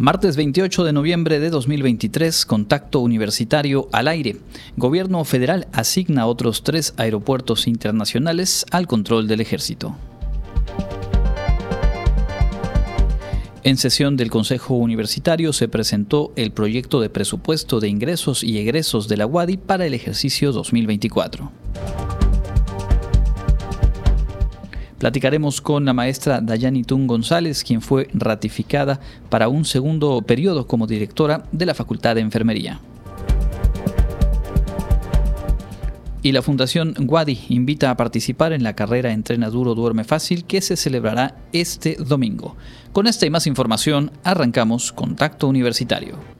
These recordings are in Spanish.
Martes 28 de noviembre de 2023, contacto universitario al aire. Gobierno federal asigna otros tres aeropuertos internacionales al control del ejército. En sesión del Consejo Universitario se presentó el proyecto de presupuesto de ingresos y egresos de la UADI para el ejercicio 2024. Platicaremos con la maestra Dayani Tun González, quien fue ratificada para un segundo periodo como directora de la Facultad de Enfermería. Y la Fundación Wadi invita a participar en la carrera Entrena Duro Duerme Fácil que se celebrará este domingo. Con esta y más información arrancamos Contacto Universitario.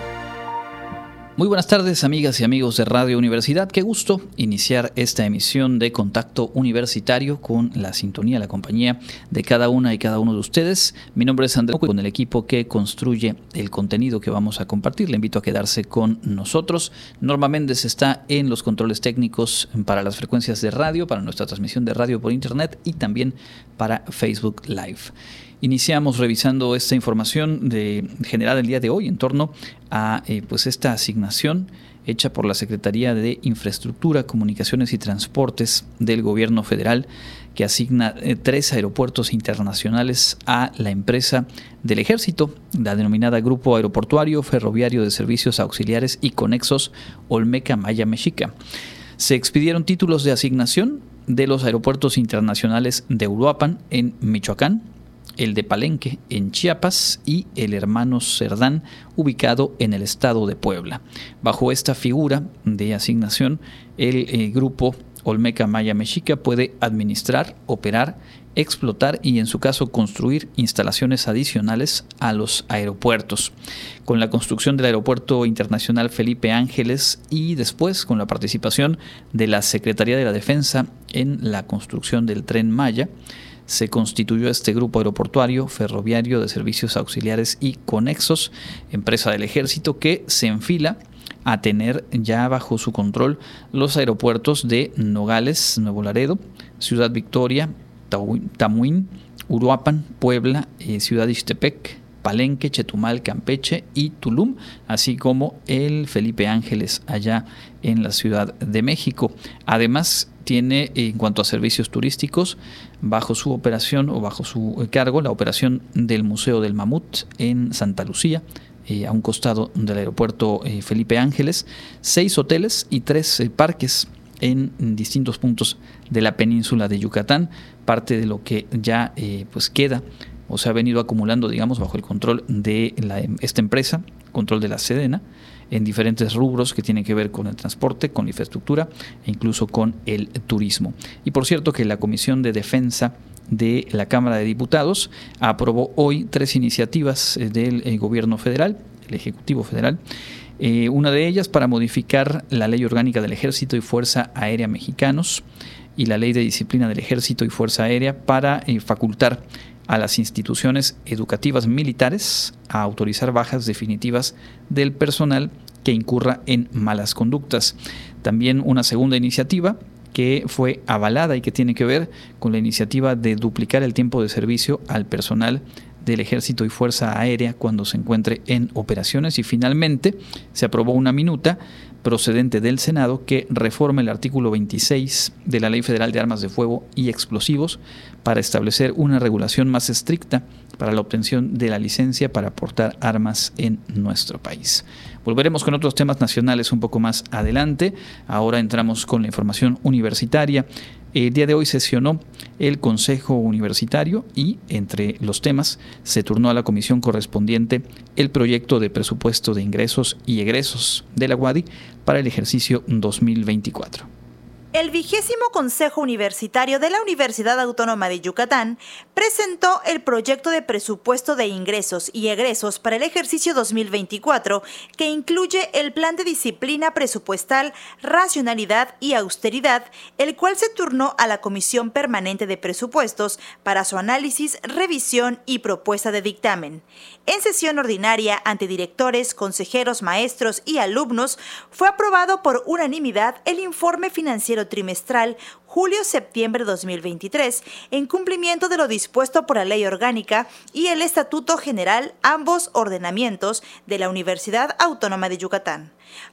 muy buenas tardes, amigas y amigos de Radio Universidad. Qué gusto iniciar esta emisión de Contacto Universitario con la sintonía, la compañía de cada una y cada uno de ustedes. Mi nombre es Andrés, con el equipo que construye el contenido que vamos a compartir. Le invito a quedarse con nosotros. Norma Méndez está en los controles técnicos para las frecuencias de radio, para nuestra transmisión de radio por internet y también para Facebook Live. Iniciamos revisando esta información de, generada el día de hoy en torno a eh, pues esta asignación hecha por la Secretaría de Infraestructura, Comunicaciones y Transportes del Gobierno Federal, que asigna eh, tres aeropuertos internacionales a la empresa del Ejército, la denominada Grupo Aeroportuario Ferroviario de Servicios Auxiliares y Conexos Olmeca Maya Mexica. Se expidieron títulos de asignación de los aeropuertos internacionales de Uruapan en Michoacán, el de Palenque en Chiapas y el hermano Cerdán ubicado en el estado de Puebla. Bajo esta figura de asignación, el eh, grupo Olmeca Maya Mexica puede administrar, operar, explotar y en su caso construir instalaciones adicionales a los aeropuertos. Con la construcción del Aeropuerto Internacional Felipe Ángeles y después con la participación de la Secretaría de la Defensa en la construcción del tren Maya, se constituyó este grupo aeroportuario, ferroviario de servicios auxiliares y conexos, empresa del ejército, que se enfila a tener ya bajo su control los aeropuertos de Nogales, Nuevo Laredo, Ciudad Victoria, Tamuín, Uruapan, Puebla, eh, Ciudad Ixtepec, Palenque, Chetumal, Campeche y Tulum, así como el Felipe Ángeles allá en la Ciudad de México. Además, tiene en cuanto a servicios turísticos bajo su operación o bajo su cargo la operación del Museo del Mamut en Santa Lucía, eh, a un costado del aeropuerto eh, Felipe Ángeles, seis hoteles y tres eh, parques en distintos puntos de la península de Yucatán, parte de lo que ya pues queda o se ha venido acumulando, digamos, bajo el control de esta empresa, control de la Sedena, en diferentes rubros que tienen que ver con el transporte, con la infraestructura e incluso con el turismo. Y por cierto que la Comisión de Defensa de la Cámara de Diputados aprobó hoy tres iniciativas eh, del eh, gobierno federal, el Ejecutivo Federal, eh, una de ellas para modificar la Ley Orgánica del Ejército y Fuerza Aérea Mexicanos y la Ley de Disciplina del Ejército y Fuerza Aérea para facultar a las instituciones educativas militares a autorizar bajas definitivas del personal que incurra en malas conductas. También una segunda iniciativa que fue avalada y que tiene que ver con la iniciativa de duplicar el tiempo de servicio al personal del Ejército y Fuerza Aérea cuando se encuentre en operaciones y finalmente se aprobó una minuta procedente del Senado que reforma el artículo 26 de la Ley Federal de Armas de Fuego y Explosivos para establecer una regulación más estricta para la obtención de la licencia para portar armas en nuestro país. Volveremos con otros temas nacionales un poco más adelante. Ahora entramos con la información universitaria. El día de hoy sesionó el Consejo Universitario y, entre los temas, se turnó a la comisión correspondiente el proyecto de presupuesto de ingresos y egresos de la UADI para el ejercicio 2024. El vigésimo Consejo Universitario de la Universidad Autónoma de Yucatán presentó el proyecto de presupuesto de ingresos y egresos para el ejercicio 2024, que incluye el plan de disciplina presupuestal, racionalidad y austeridad, el cual se turnó a la Comisión Permanente de Presupuestos para su análisis, revisión y propuesta de dictamen. En sesión ordinaria ante directores, consejeros, maestros y alumnos, fue aprobado por unanimidad el informe financiero trimestral julio-septiembre 2023, en cumplimiento de lo dispuesto por la Ley Orgánica y el Estatuto General, ambos ordenamientos de la Universidad Autónoma de Yucatán.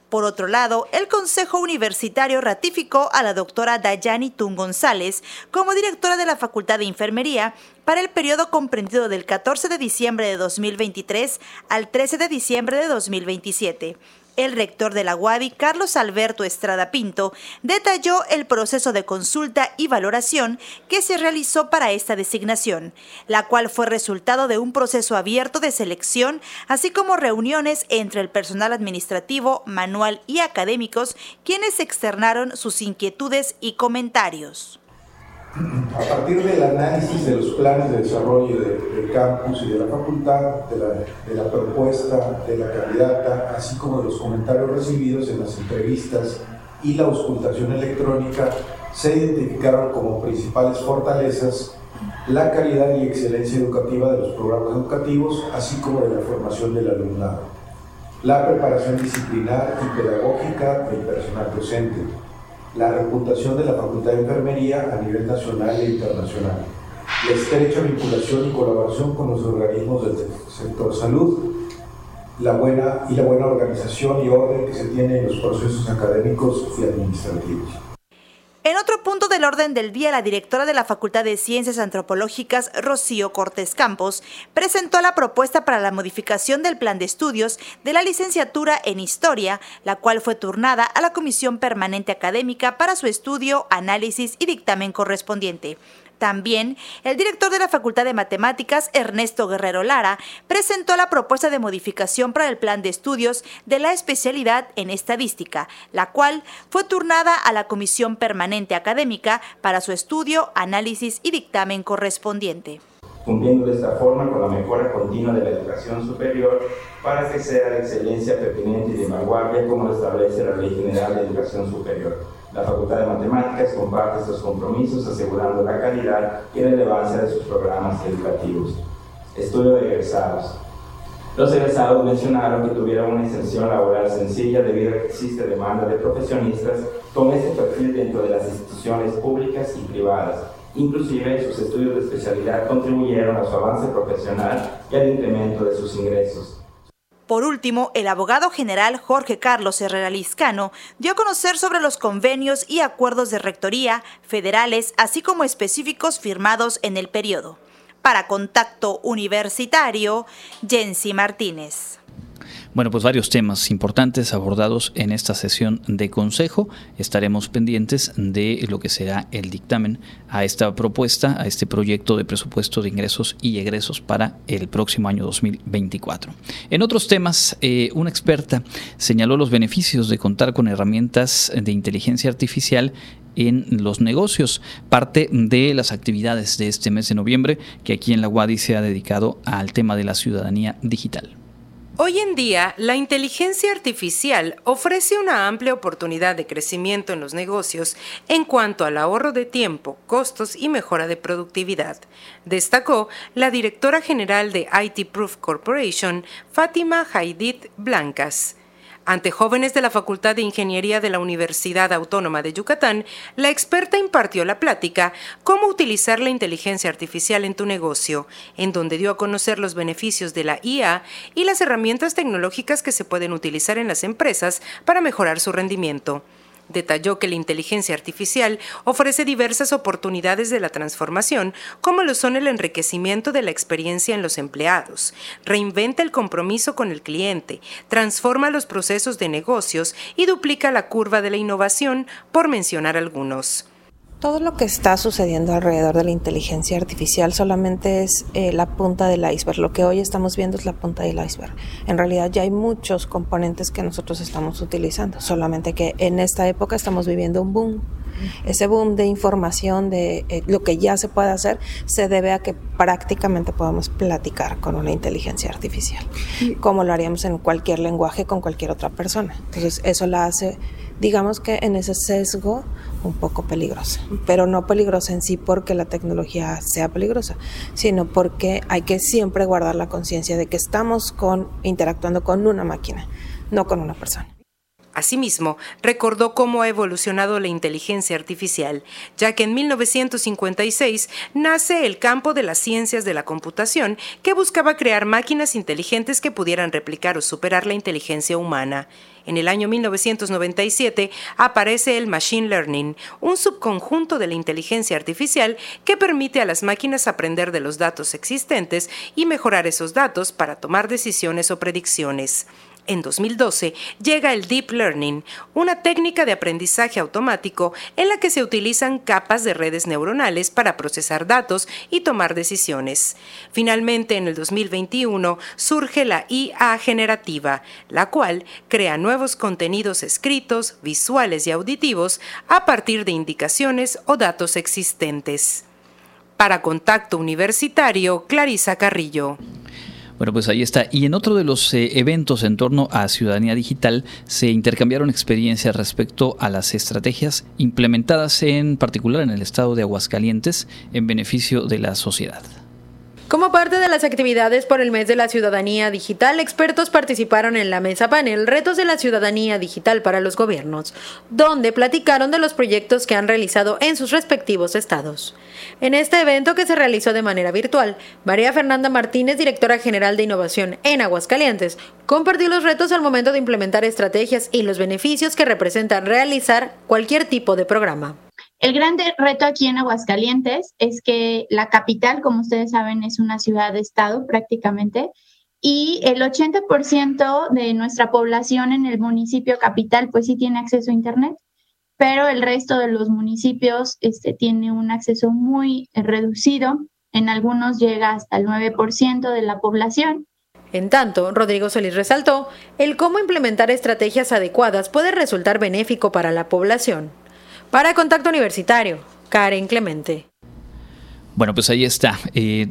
Por otro lado, el Consejo Universitario ratificó a la doctora Dayani Tun González como directora de la Facultad de Enfermería para el periodo comprendido del 14 de diciembre de 2023 al 13 de diciembre de 2027 el rector de la UADI, Carlos Alberto Estrada Pinto, detalló el proceso de consulta y valoración que se realizó para esta designación, la cual fue resultado de un proceso abierto de selección, así como reuniones entre el personal administrativo, manual y académicos, quienes externaron sus inquietudes y comentarios a partir del análisis de los planes de desarrollo del campus y de la facultad, de la, propuesta de la candidata, así como de los comentarios recibidos en las entrevistas y la auscultación electrónica, se identificaron como principales fortalezas la calidad y excelencia educativa de los programas educativos, así como de la formación del alumnado, la preparación disciplinar y pedagógica del personal docente, la reputación de la Facultad de Enfermería a nivel nacional e internacional, la estrecha vinculación y colaboración con los organismos del sector salud, la buena y la buena organización y orden que se tiene en los procesos académicos y administrativos. Del orden del día, la directora de la Facultad de Ciencias Antropológicas, Rocío Cortés Campos, presentó la propuesta para la modificación del plan de estudios de la licenciatura en Historia, la cual fue turnada a la Comisión Permanente Académica para su estudio, análisis y dictamen correspondiente. También, el director de la Facultad de Matemáticas, Ernesto Guerrero Lara, presentó la propuesta de modificación para el plan de estudios de la especialidad en estadística, la cual fue turnada a la Comisión Permanente Académica para su estudio, análisis y dictamen correspondiente cumpliendo de esta forma con la mejora continua de la educación superior para que sea la excelencia pertinente y de vanguardia como lo establece la Ley General de Educación Superior. La Facultad de Matemáticas comparte estos compromisos asegurando la calidad y relevancia de sus programas educativos. Estudio de egresados. Los egresados mencionaron que tuvieron una inserción laboral sencilla debido a que existe demanda de profesionistas con este perfil dentro de las instituciones públicas y privadas. Inclusive sus estudios de especialidad contribuyeron a su avance profesional y al incremento de sus ingresos. Por último, el abogado general Jorge Carlos Herrera Lizcano dio a conocer sobre los convenios y acuerdos de rectoría federales, así como específicos firmados en el periodo. Para Contacto Universitario, Jensi Martínez. Bueno, pues varios temas importantes abordados en esta sesión de consejo. Estaremos pendientes de lo que será el dictamen a esta propuesta, a este proyecto de presupuesto de ingresos y egresos para el próximo año 2024. En otros temas, eh, una experta señaló los beneficios de contar con herramientas de inteligencia artificial en los negocios, parte de las actividades de este mes de noviembre que aquí en la UADI se ha dedicado al tema de la ciudadanía digital. Hoy en día, la inteligencia artificial ofrece una amplia oportunidad de crecimiento en los negocios en cuanto al ahorro de tiempo, costos y mejora de productividad, destacó la directora general de IT Proof Corporation, Fátima Haidit Blancas. Ante jóvenes de la Facultad de Ingeniería de la Universidad Autónoma de Yucatán, la experta impartió la plática Cómo utilizar la inteligencia artificial en tu negocio, en donde dio a conocer los beneficios de la IA y las herramientas tecnológicas que se pueden utilizar en las empresas para mejorar su rendimiento. Detalló que la inteligencia artificial ofrece diversas oportunidades de la transformación, como lo son el enriquecimiento de la experiencia en los empleados, reinventa el compromiso con el cliente, transforma los procesos de negocios y duplica la curva de la innovación, por mencionar algunos. Todo lo que está sucediendo alrededor de la inteligencia artificial solamente es eh, la punta del iceberg. Lo que hoy estamos viendo es la punta del iceberg. En realidad ya hay muchos componentes que nosotros estamos utilizando, solamente que en esta época estamos viviendo un boom Ese boom de información de eh, lo que ya se puede hacer se debe a que prácticamente podemos platicar con una inteligencia artificial, como lo haríamos en cualquier lenguaje con cualquier otra persona. Entonces, eso la hace, digamos que en ese sesgo, un poco peligrosa, pero no peligrosa en sí porque la tecnología sea peligrosa, sino porque hay que siempre guardar la conciencia de que estamos con, interactuando con una máquina, no con una persona. Asimismo, recordó cómo ha evolucionado la inteligencia artificial, ya que en 1956 nace el campo de las ciencias de la computación que buscaba crear máquinas inteligentes que pudieran replicar o superar la inteligencia humana. En el año 1997 aparece el Machine Learning, un subconjunto de la inteligencia artificial que permite a las máquinas aprender de los datos existentes y mejorar esos datos para tomar decisiones o predicciones en 2012 llega el Deep Learning, una técnica de aprendizaje automático en la que se utilizan capas de redes neuronales para procesar datos y tomar decisiones. Finalmente, en el 2021 surge la IA generativa, la cual crea nuevos contenidos escritos, visuales y auditivos a partir de indicaciones o datos existentes. Para Contacto Universitario, Clarisa Carrillo. Bueno, pues ahí está. Y en otro de los eh, eventos en torno a ciudadanía digital se intercambiaron experiencias respecto a las estrategias implementadas en particular en el estado de Aguascalientes en beneficio de la sociedad. Como parte de las actividades por el mes de la ciudadanía digital, expertos participaron en la mesa panel Retos de la ciudadanía digital para los gobiernos, donde platicaron de los proyectos que han realizado en sus respectivos estados. En este evento que se realizó de manera virtual, María Fernanda Martínez, directora general de innovación en Aguascalientes, compartió los retos al momento de implementar estrategias y los beneficios que representan realizar cualquier tipo de programa. El gran reto aquí en Aguascalientes es que la capital, como ustedes saben, es una ciudad de estado prácticamente, y el 80% de nuestra población en el municipio capital pues sí tiene acceso a Internet, pero el resto de los municipios este, tiene un acceso muy reducido, en algunos llega hasta el 9% de la población. En tanto, Rodrigo Solís resaltó, el cómo implementar estrategias adecuadas puede resultar benéfico para la población. Para Contacto Universitario, Karen Clemente. Bueno, pues ahí está. Eh,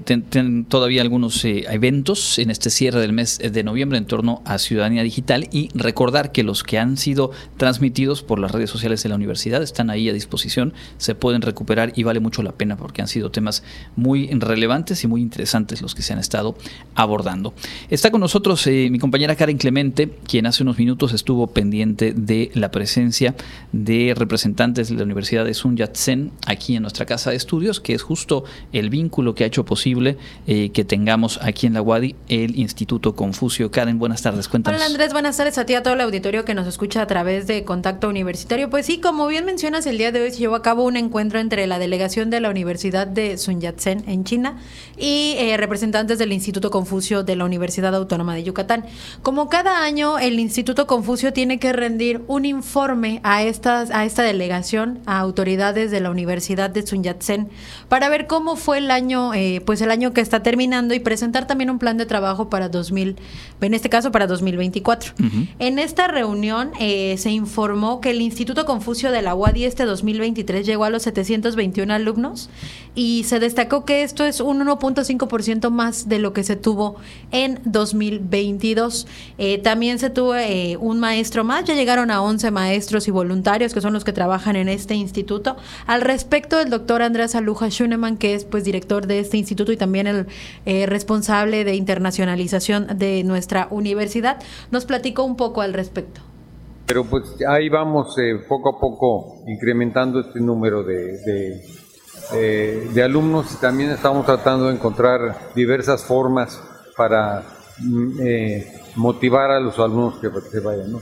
todavía algunos eh, eventos en este cierre del mes de noviembre en torno a ciudadanía digital y recordar que los que han sido transmitidos por las redes sociales de la universidad están ahí a disposición, se pueden recuperar y vale mucho la pena porque han sido temas muy relevantes y muy interesantes los que se han estado abordando. Está con nosotros eh, mi compañera Karen Clemente, quien hace unos minutos estuvo pendiente de la presencia de representantes de la Universidad de Sun Yat-sen aquí en nuestra casa de estudios, que es justo el vínculo que ha hecho posible eh, que tengamos aquí en la UADI el Instituto Confucio. Karen, buenas tardes, cuéntanos. Hola Andrés, buenas tardes a ti, a todo el auditorio que nos escucha a través de Contacto Universitario. Pues sí, como bien mencionas, el día de hoy se llevó a cabo un encuentro entre la delegación de la Universidad de Sun Yat-sen en China y eh, representantes del Instituto Confucio de la Universidad Autónoma de Yucatán. Como cada año, el Instituto Confucio tiene que rendir un informe a, estas, a esta delegación, a autoridades de la Universidad de Sun Yat-sen, para ver cómo fue el año, eh, pues el año que está terminando y presentar también un plan de trabajo para 2000, en este caso para 2024. En esta reunión eh, se informó que el Instituto Confucio de la UADI este 2023 llegó a los 721 alumnos y se destacó que esto es un 1.5% más de lo que se tuvo en 2022. Eh, también se tuvo un maestro más, ya llegaron a 11 maestros y voluntarios que son los que trabajan en este instituto. Al respecto, el doctor Andrés Aluja Schunemann, que es pues director de este instituto y también el eh, responsable de internacionalización de nuestra universidad, nos platicó un poco al respecto. Pero pues ahí vamos eh, poco a poco incrementando este número de, alumnos y también estamos tratando de encontrar diversas formas para mm, eh, motivar a los alumnos que se vayan.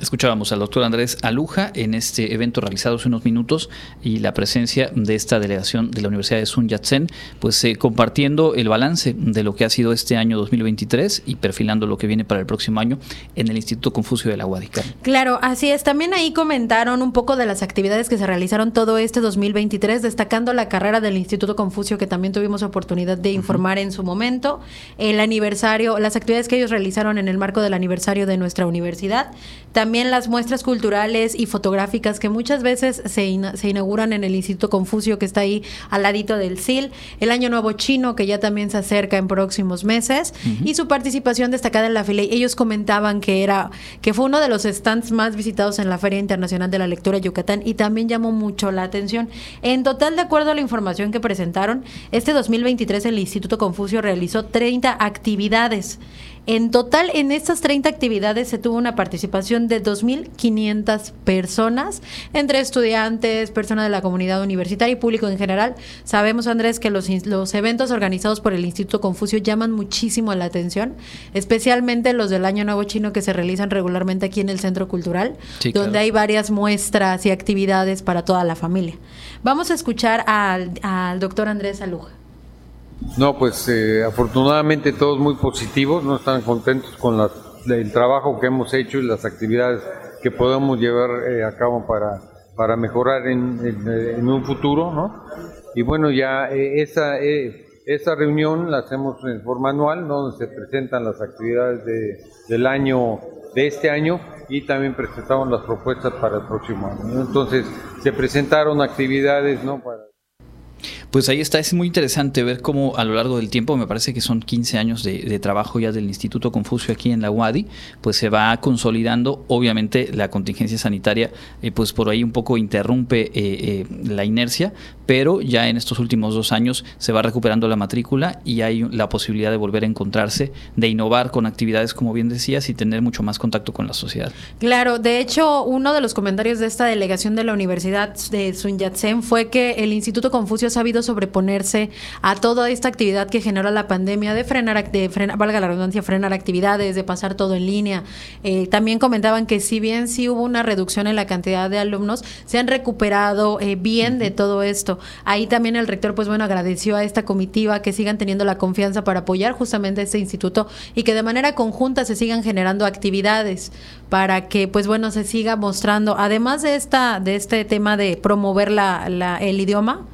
Escuchábamos al doctor Andrés Aluja en este evento realizado hace unos minutos y la presencia de esta delegación de la Universidad de Sun Yat-sen, pues eh, compartiendo el balance de lo que ha sido este año 2023 y perfilando lo que viene para el próximo año en el Instituto Confucio de la Guadicar. Claro, así es. También ahí comentaron un poco de las actividades que se realizaron todo este 2023, destacando la carrera del Instituto Confucio que también tuvimos oportunidad de informar en su momento, el aniversario, las actividades que ellos realizaron en el marco del aniversario de nuestra universidad. También también las muestras culturales y fotográficas que muchas veces se, se inauguran en el Instituto Confucio que está ahí al ladito del SIL, el Año Nuevo Chino que ya también se acerca en próximos meses y su participación destacada en la feria. Ellos comentaban que era que fue uno de los stands más visitados en la Feria Internacional de la Lectura Yucatán y también llamó mucho la atención. En total, de acuerdo a la información que presentaron, este 2023 el Instituto Confucio realizó 30 actividades en total, en estas 30 actividades se tuvo una participación de 2.500 personas, entre estudiantes, personas de la comunidad universitaria y público en general. Sabemos, Andrés, que los, los eventos organizados por el Instituto Confucio llaman muchísimo la atención, especialmente los del Año Nuevo Chino que se realizan regularmente aquí en el Centro Cultural, donde hay varias muestras y actividades para toda la familia. Vamos a escuchar al, al doctor Andrés Aluja. No, pues eh, afortunadamente todos muy positivos, no están contentos con el trabajo que hemos hecho y las actividades que podemos llevar eh, a cabo para, para mejorar en, un futuro, ¿no? Y bueno, ya eh, esa, esa reunión la hacemos en forma anual, donde se presentan las actividades de, del año, de este año, y también presentamos las propuestas para el próximo año. Entonces, se presentaron actividades, ¿no? Para pues ahí está, es muy interesante ver cómo a lo largo del tiempo, me parece que son 15 años de, trabajo ya del Instituto Confucio aquí en la UADI, pues se va consolidando, obviamente la contingencia sanitaria, eh, pues por ahí un poco interrumpe eh, eh, la inercia, pero ya en estos últimos dos años se va recuperando la matrícula y hay la posibilidad de volver a encontrarse, de innovar con actividades, como bien decías, y tener mucho más contacto con la sociedad. Claro, de hecho, uno de los comentarios de esta delegación de la Universidad de Sun Yat-sen fue que el Instituto Confucio ha sabido sobreponerse a toda esta actividad que genera la pandemia, de frenar, de frenar valga la redundancia, frenar actividades, de pasar todo en línea. Eh, también comentaban que si bien sí hubo una reducción en la cantidad de alumnos, se han recuperado eh, bien de todo esto. Ahí también el rector, pues bueno, agradeció a esta comitiva que sigan teniendo la confianza para apoyar justamente este instituto y que de manera conjunta se sigan generando actividades para que, pues bueno, se siga mostrando, además de esta, de este tema de promover la, la, el idioma,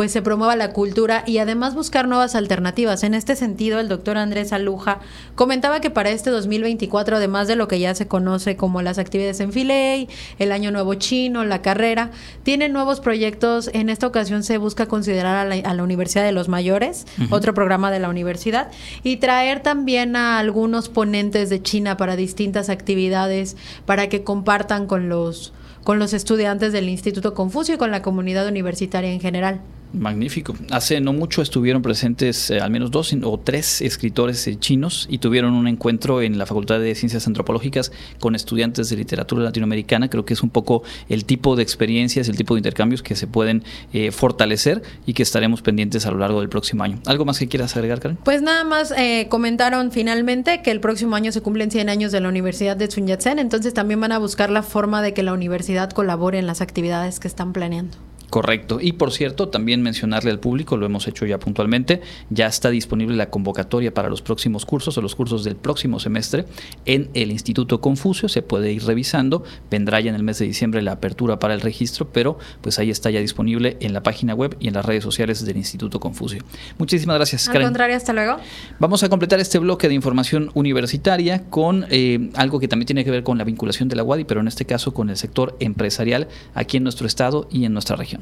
pues se promueva la cultura y además buscar nuevas alternativas. En este sentido, el doctor Andrés Aluja comentaba que para este 2024, además de lo que ya se conoce como las actividades en Filey, el Año Nuevo Chino, la carrera, tienen nuevos proyectos. En esta ocasión se busca considerar a la, Universidad de los Mayores, otro programa de la universidad, y traer también a algunos ponentes de China para distintas actividades, para que compartan con los con los estudiantes del Instituto Confucio y con la comunidad universitaria en general. Magnífico. Hace no mucho estuvieron presentes eh, al menos dos o tres escritores eh, chinos y tuvieron un encuentro en la Facultad de Ciencias Antropológicas con estudiantes de literatura latinoamericana. Creo que es un poco el tipo de experiencias, el tipo de intercambios que se pueden eh, fortalecer y que estaremos pendientes a lo largo del próximo año. ¿Algo más que quieras agregar, Karen? Pues nada más comentaron finalmente que el próximo año se cumplen 100 años de la Universidad de Sun Yat-sen, entonces también van a buscar la forma de que la universidad colabore en las actividades que están planeando. Correcto. Y por cierto, también mencionarle al público, lo hemos hecho ya puntualmente, ya está disponible la convocatoria para los próximos cursos o los cursos del próximo semestre en el Instituto Confucio. Se puede ir revisando. Vendrá ya en el mes de diciembre la apertura para el registro, pero pues ahí está ya disponible en la página web y en las redes sociales del Instituto Confucio. Muchísimas gracias, Al contrario, hasta luego. Vamos a completar este bloque de información universitaria con eh, algo que también tiene que ver con la vinculación de la UADI, pero en este caso con el sector empresarial aquí en nuestro estado y en nuestra región.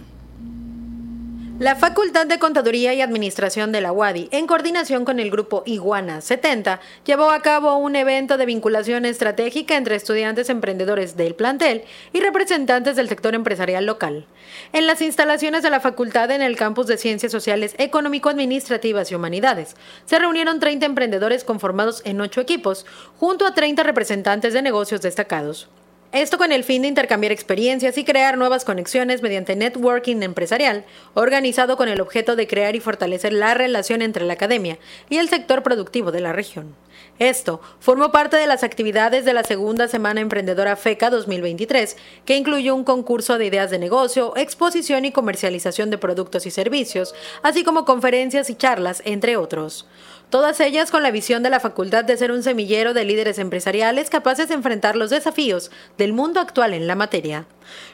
La Facultad de Contaduría y Administración de la UADI, en coordinación con el grupo Iguana 70, llevó a cabo un evento de vinculación estratégica entre estudiantes emprendedores del plantel y representantes del sector empresarial local. En las instalaciones de la facultad en el campus de Ciencias Sociales, Económico-Administrativas y Humanidades, se reunieron 30 emprendedores conformados en 8 equipos, junto a 30 representantes de negocios destacados. Esto con el fin de intercambiar experiencias y crear nuevas conexiones mediante networking empresarial, organizado con el objeto de crear y fortalecer la relación entre la academia y el sector productivo de la región. Esto formó parte de las actividades de la segunda Semana Emprendedora FECA 2023, que incluyó un concurso de ideas de negocio, exposición y comercialización de productos y servicios, así como conferencias y charlas, entre otros todas ellas con la visión de la facultad de ser un semillero de líderes empresariales capaces de enfrentar los desafíos del mundo actual en la materia.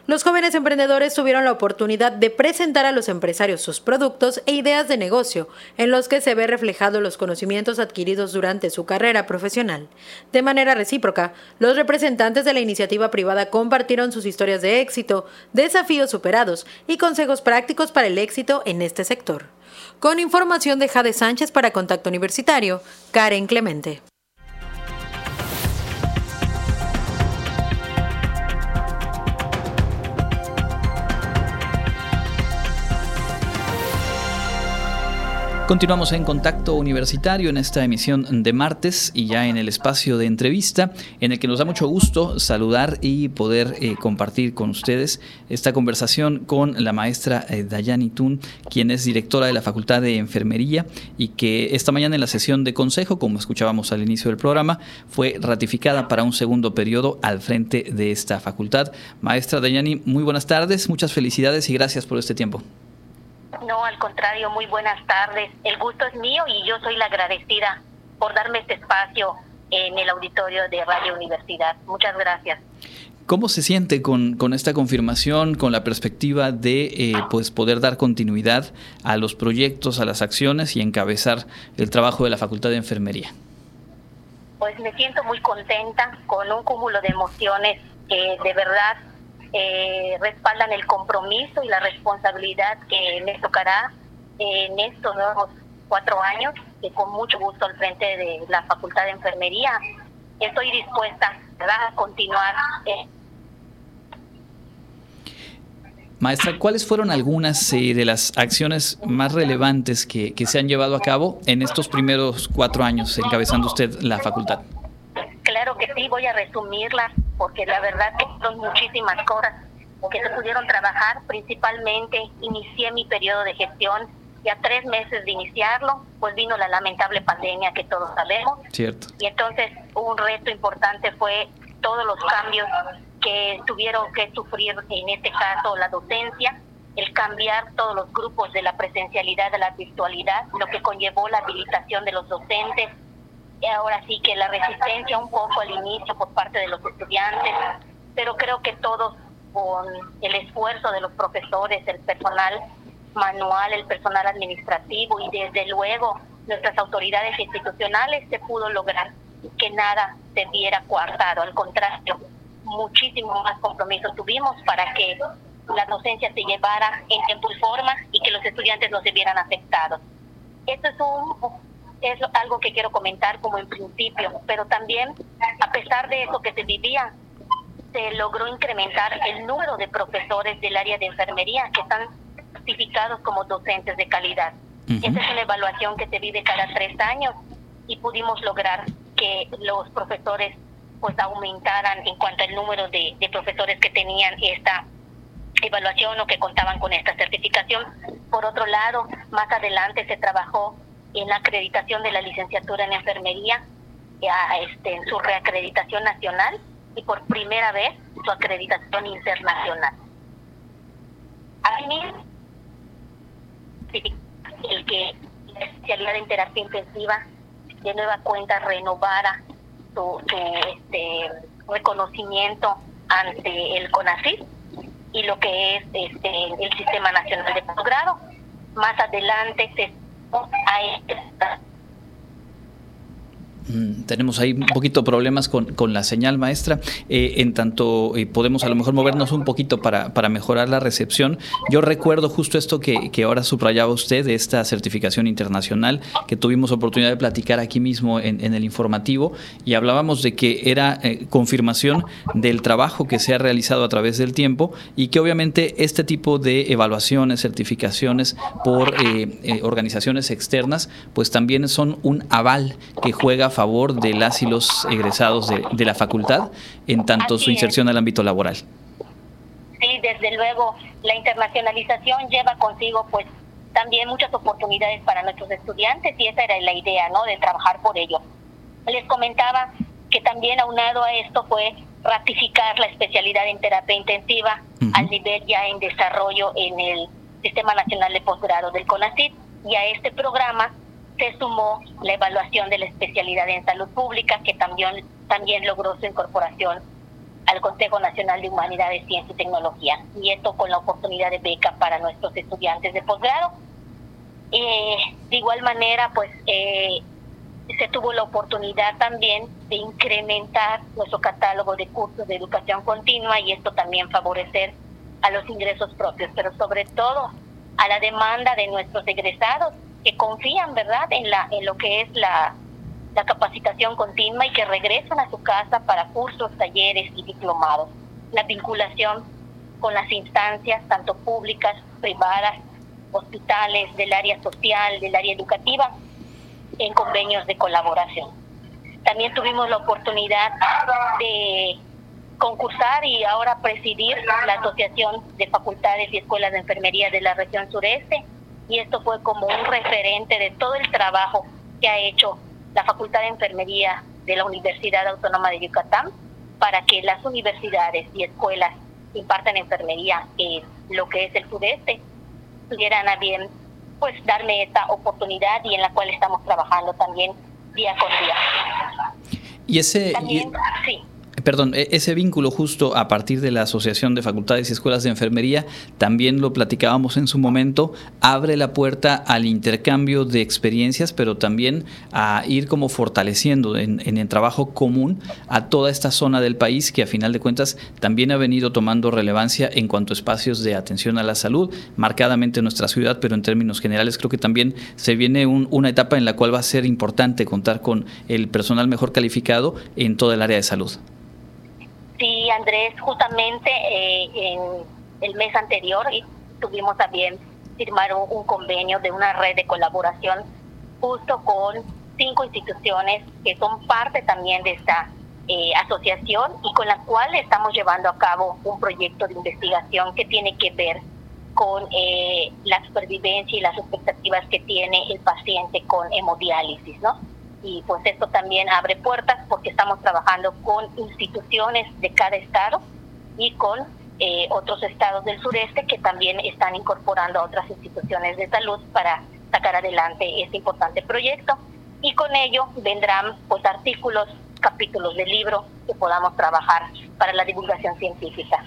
Los jóvenes emprendedores tuvieron la oportunidad de presentar a los empresarios sus productos e ideas de negocio, en los que se ve reflejado los conocimientos adquiridos durante su carrera profesional. De manera recíproca, los representantes de la iniciativa privada compartieron sus historias de éxito, desafíos superados y consejos prácticos para el éxito en este sector. Con información de Jade Sánchez para Contacto Universitario, Karen Clemente. Continuamos en contacto universitario en esta emisión de martes y ya en el espacio de entrevista en el que nos da mucho gusto saludar y poder eh, compartir con ustedes esta conversación con la maestra eh, Dayani Tun, quien es directora de la Facultad de Enfermería y que esta mañana en la sesión de consejo, como escuchábamos al inicio del programa, fue ratificada para un segundo periodo al frente de esta facultad. Maestra Dayani, muy buenas tardes, muchas felicidades y gracias por este tiempo. No, al contrario, muy buenas tardes. El gusto es mío y yo soy la agradecida por darme este espacio en el auditorio de Radio Universidad. Muchas gracias. ¿Cómo se siente con, con, esta confirmación, con la perspectiva de eh, pues poder dar continuidad a los proyectos, a las acciones y encabezar el trabajo de la Facultad de Enfermería? Pues me siento muy contenta, con un cúmulo de emociones que de verdad eh, respaldan el compromiso y la responsabilidad que me tocará en estos nuevos cuatro años, que con mucho gusto al frente de la Facultad de Enfermería estoy dispuesta a continuar. Eh. Maestra, ¿cuáles fueron algunas eh, de las acciones más relevantes que, que se han llevado a cabo en estos primeros cuatro años encabezando usted la facultad? Claro que sí, voy a resumirlas porque la verdad que son muchísimas cosas que se pudieron trabajar. Principalmente inicié mi periodo de gestión y a tres meses de iniciarlo, pues vino la lamentable pandemia que todos sabemos. Cierto. Y entonces un reto importante fue todos los cambios que tuvieron que sufrir, en este caso la docencia, el cambiar todos los grupos de la presencialidad a la virtualidad, lo que conllevó la habilitación de los docentes, ahora sí que la resistencia un poco al inicio por parte de los estudiantes, pero creo que todos con el esfuerzo de los profesores, el personal manual, el personal administrativo y desde luego nuestras autoridades institucionales se pudo lograr que nada se viera coartado, al contrario, muchísimo más compromiso tuvimos para que la docencia se llevara en tiempo y forma y que los estudiantes no se vieran afectados. Esto es un es algo que quiero comentar como en principio, pero también a pesar de eso que se vivía, se logró incrementar el número de profesores del área de enfermería que están certificados como docentes de calidad. Esa es una evaluación que se vive cada tres años y pudimos lograr que los profesores pues aumentaran en cuanto al número de, de profesores que tenían esta evaluación o que contaban con esta certificación. Por otro lado, más adelante se trabajó en la acreditación de la licenciatura en enfermería, ya, este, en su reacreditación nacional y por primera vez su acreditación internacional. Asimismo, el que la especialidad en terapia intensiva de nueva cuenta renovara su, este, reconocimiento ante el CONACYT y lo que es este, el Sistema Nacional de Posgrado. Más adelante se a tenemos ahí un poquito problemas con, con la señal maestra. Eh, en tanto eh, podemos a lo mejor movernos un poquito para, para mejorar la recepción. Yo recuerdo justo esto que, que, ahora subrayaba usted, de esta certificación internacional que tuvimos oportunidad de platicar aquí mismo en, en el informativo y hablábamos de que era eh, confirmación del trabajo que se ha realizado a través del tiempo y que obviamente este tipo de evaluaciones, certificaciones por organizaciones externas, pues también son un aval que juega favor de las y los egresados de, de la facultad en tanto su inserción al ámbito laboral. Sí, desde luego, la internacionalización lleva consigo pues también muchas oportunidades para nuestros estudiantes y esa era la idea, ¿no? De trabajar por ello. Les comentaba que también aunado a esto fue ratificar la especialidad en terapia intensiva al nivel ya en desarrollo en el Sistema Nacional de Posgrado del CONACYT y a este programa se sumó la evaluación de la especialidad en salud pública, que también, también logró su incorporación al Consejo Nacional de Humanidades, Ciencia y Tecnología. Y esto con la oportunidad de beca para nuestros estudiantes de posgrado. Eh, de igual manera, pues eh, se tuvo la oportunidad también de incrementar nuestro catálogo de cursos de educación continua y esto también favorecer a los ingresos propios, pero sobre todo a la demanda de nuestros egresados que confían, ¿verdad?, en, la, en lo que es la, la capacitación continua y que regresan a su casa para cursos, talleres y diplomados. La vinculación con las instancias, tanto públicas, privadas, hospitales, del área social, del área educativa, en convenios de colaboración. También tuvimos la oportunidad de concursar y ahora presidir la Asociación de Facultades y Escuelas de Enfermería de la región sureste y esto fue como un referente de todo el trabajo que ha hecho la Facultad de Enfermería de la Universidad Autónoma de Yucatán para que las universidades y escuelas que impartan enfermería en lo que es el sudeste tuvieran a bien pues darme esta oportunidad y en la cual estamos trabajando también día con día. Y ese... sí. Perdón, e-, ese vínculo justo a partir de la Asociación de Facultades y Escuelas de Enfermería, también lo platicábamos en su momento, abre la puerta al intercambio de experiencias, pero también a ir como fortaleciendo en, el trabajo común a toda esta zona del país que a final de cuentas también ha venido tomando relevancia en cuanto a espacios de atención a la salud, marcadamente en nuestra ciudad, pero en términos generales creo que también se viene una etapa en la cual va a ser importante contar con el personal mejor calificado en toda el área de salud. Sí, Andrés, justamente eh, en el mes anterior tuvimos también firmar un, convenio de una red de colaboración justo con cinco instituciones que son parte también de esta eh, asociación y con la cual estamos llevando a cabo un proyecto de investigación que tiene que ver con eh, la supervivencia y las expectativas que tiene el paciente con hemodiálisis, ¿no? Y pues esto también abre puertas porque estamos trabajando con instituciones de cada estado y con eh, otros estados del sureste que también están incorporando a otras instituciones de salud para sacar adelante este importante proyecto y con ello vendrán pues artículos, capítulos de libro que podamos trabajar para la divulgación científica.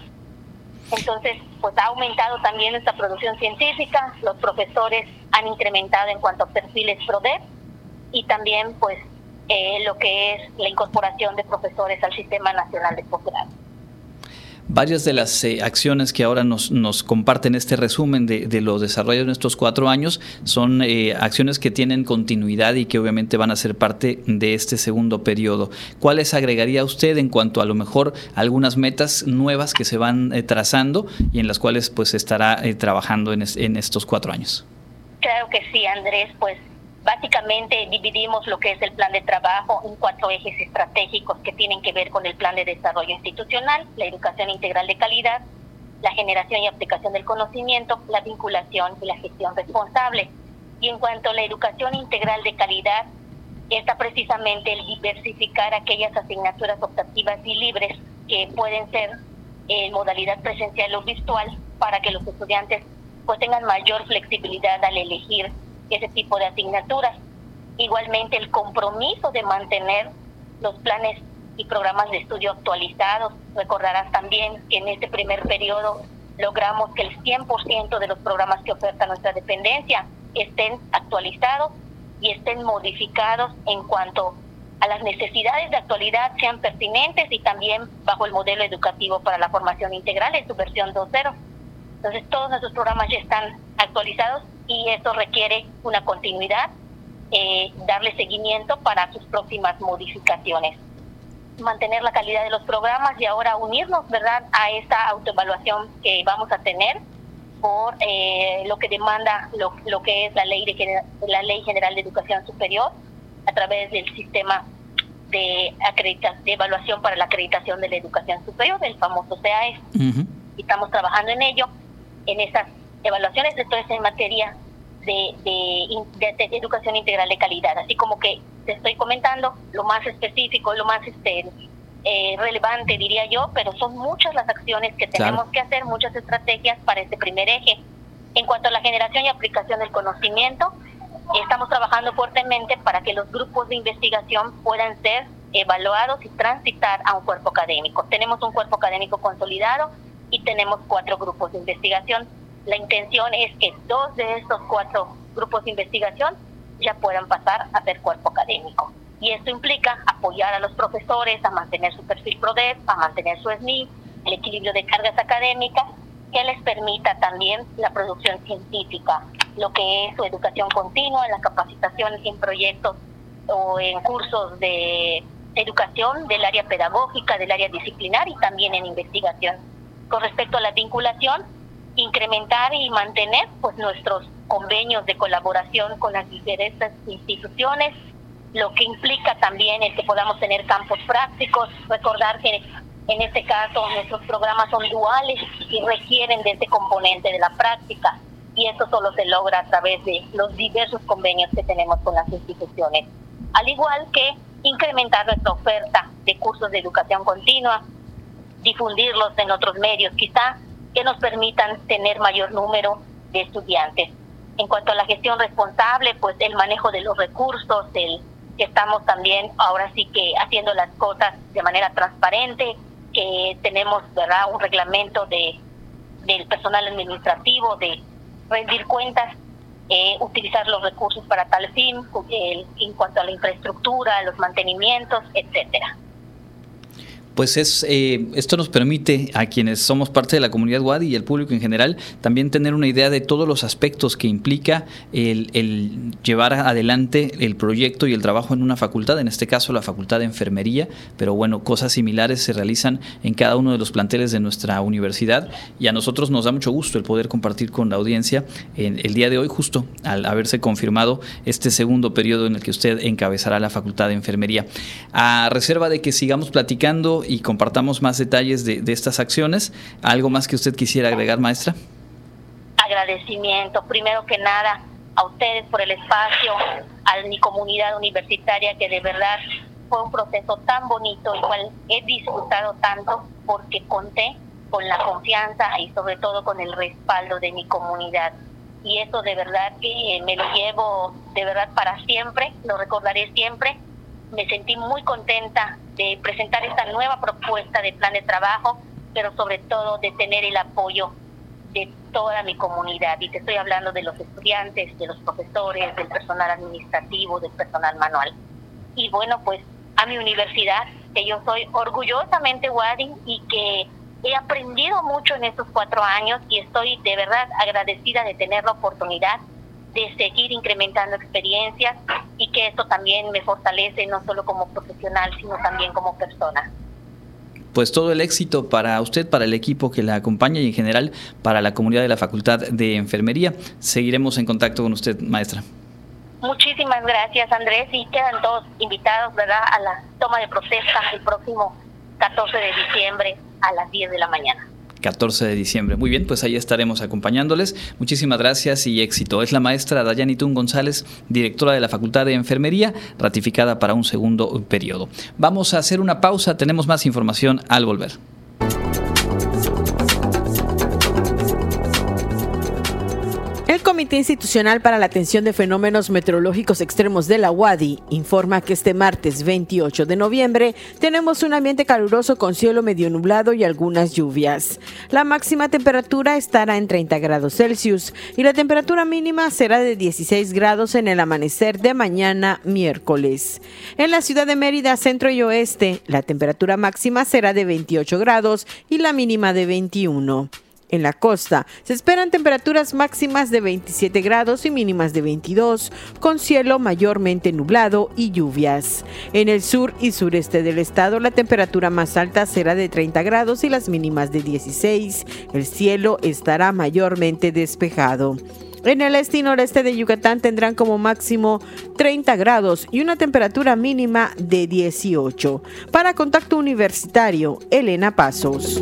Entonces, pues ha aumentado también nuestra producción científica, los profesores han incrementado en cuanto a perfiles PRODEP y también pues eh, lo que es la incorporación de profesores al Sistema Nacional de Posgrado. Varias de las eh, acciones que ahora nos, nos comparten este resumen de, de, los desarrollos de estos cuatro años son eh, acciones que tienen continuidad y que obviamente van a ser parte de este segundo periodo. ¿Cuáles agregaría usted en cuanto a lo mejor algunas metas nuevas que se van trazando y en las cuales pues estará trabajando en, en estos cuatro años? Claro que sí, Andrés, pues Básicamente dividimos lo que es el plan de trabajo en cuatro ejes estratégicos que tienen que ver con el plan de desarrollo institucional, la educación integral de calidad, la generación y aplicación del conocimiento, la vinculación y la gestión responsable. Y en cuanto a la educación integral de calidad, está precisamente el diversificar aquellas asignaturas optativas y libres que pueden ser en modalidad presencial o virtual para que los estudiantes pues tengan mayor flexibilidad al elegir ese tipo de asignaturas. Igualmente el compromiso de mantener los planes y programas de estudio actualizados. Recordarás también que en este primer periodo logramos que el 100% de los programas que oferta nuestra dependencia estén actualizados y estén modificados en cuanto a las necesidades de actualidad sean pertinentes y también bajo el modelo educativo para la formación integral en su versión 2.0. Entonces todos nuestros programas ya están actualizados y esto requiere una continuidad, eh, darle seguimiento para sus próximas modificaciones. Mantener la calidad de los programas y ahora unirnos, ¿verdad?, a esta autoevaluación que vamos a tener por eh, lo que demanda lo, lo, que es la ley de la ley general de educación superior a través del sistema de de evaluación para la acreditación de la educación superior, el famoso CAE. Y estamos trabajando en ello, en esas evaluaciones, esto es en materia de, de, educación integral de calidad. Así como que te estoy comentando lo más específico, lo más este, eh, relevante, diría yo, pero son muchas las acciones que tenemos que hacer, muchas estrategias para este primer eje. En cuanto a la generación y aplicación del conocimiento, estamos trabajando fuertemente para que los grupos de investigación puedan ser evaluados y transitar a un cuerpo académico. Tenemos un cuerpo académico consolidado y tenemos cuatro grupos de investigación. La intención es que dos de estos cuatro grupos de investigación ya puedan pasar a ser cuerpo académico. Y esto implica apoyar a los profesores a mantener su perfil PRODEP, a mantener su SNI, el equilibrio de cargas académicas, que les permita también la producción científica, lo que es su educación continua, la capacitación en proyectos o en cursos de educación del área pedagógica, del área disciplinar y también en investigación. Con respecto a la vinculación, incrementar y mantener pues nuestros convenios de colaboración con las diferentes instituciones, lo que implica también es que podamos tener campos prácticos, recordar que en este caso nuestros programas son duales y requieren de ese componente de la práctica y eso solo se logra a través de los diversos convenios que tenemos con las instituciones. Al igual que incrementar nuestra oferta de cursos de educación continua, difundirlos en otros medios quizá que nos permitan tener mayor número de estudiantes. En cuanto a la gestión responsable, pues el manejo de los recursos, el que estamos también ahora sí que haciendo las cosas de manera transparente, que tenemos verdad un reglamento de del personal administrativo de rendir cuentas eh, utilizar los recursos para tal fin en cuanto a la infraestructura los mantenimientos etcétera pues es eh, esto nos permite a quienes somos parte de la comunidad WADI y el público en general también tener una idea de todos los aspectos que implica el, llevar adelante el proyecto y el trabajo en una facultad, en este caso la facultad de enfermería, pero bueno, cosas similares se realizan en cada uno de los planteles de nuestra universidad y a nosotros nos da mucho gusto el poder compartir con la audiencia en el día de hoy justo al haberse confirmado este segundo periodo en el que usted encabezará la facultad de enfermería. A reserva de que sigamos platicando y compartamos más detalles de, estas acciones. ¿Algo más que usted quisiera agregar, maestra? Agradecimiento, primero que nada, a ustedes por el espacio, a mi comunidad universitaria, que de verdad fue un proceso tan bonito, el cual he disfrutado tanto porque conté con la confianza y sobre todo con el respaldo de mi comunidad. Y eso de verdad que me lo llevo de verdad para siempre, lo recordaré siempre me sentí muy contenta de presentar esta nueva propuesta de plan de trabajo, pero sobre todo de tener el apoyo de toda mi comunidad. Y te estoy hablando de los estudiantes, de los profesores, del personal administrativo, del personal manual. Y bueno, pues a mi universidad, que yo soy orgullosamente Wadi y que he aprendido mucho en estos cuatro años y estoy de verdad agradecida de tener la oportunidad de seguir incrementando experiencias y que esto también me fortalece no solo como profesional, sino también como persona. Pues todo el éxito para usted, para el equipo que la acompaña y en general para la comunidad de la Facultad de Enfermería. Seguiremos en contacto con usted, maestra. Muchísimas gracias, Andrés, y quedan todos invitados, ¿verdad?, a la toma de protesta el próximo 14 de diciembre a las 10 de la mañana. 14 de diciembre. Muy bien, pues ahí estaremos acompañándoles. Muchísimas gracias y éxito. Es la maestra Dayani Tun González, directora de la Facultad de Enfermería, ratificada para un segundo periodo. Vamos a hacer una pausa, tenemos más información al volver. Comité Institucional para la Atención de Fenómenos Meteorológicos Extremos de la UADI informa que este martes 28 de noviembre tenemos un ambiente caluroso con cielo medio nublado y algunas lluvias. La máxima temperatura estará en 30 grados Celsius y la temperatura mínima será de 16 grados en el amanecer de mañana miércoles. En la ciudad de Mérida, centro y oeste, la temperatura máxima será de 28 grados y la mínima de 21. En la costa se esperan temperaturas máximas de 27 grados y mínimas de 22, con cielo mayormente nublado y lluvias. En el sur y sureste del estado la temperatura más alta será de 30 grados y las mínimas de 16. El cielo estará mayormente despejado. En el este y noreste de Yucatán tendrán como máximo 30 grados y una temperatura mínima de 18. Para Contacto Universitario, Elena Pasos.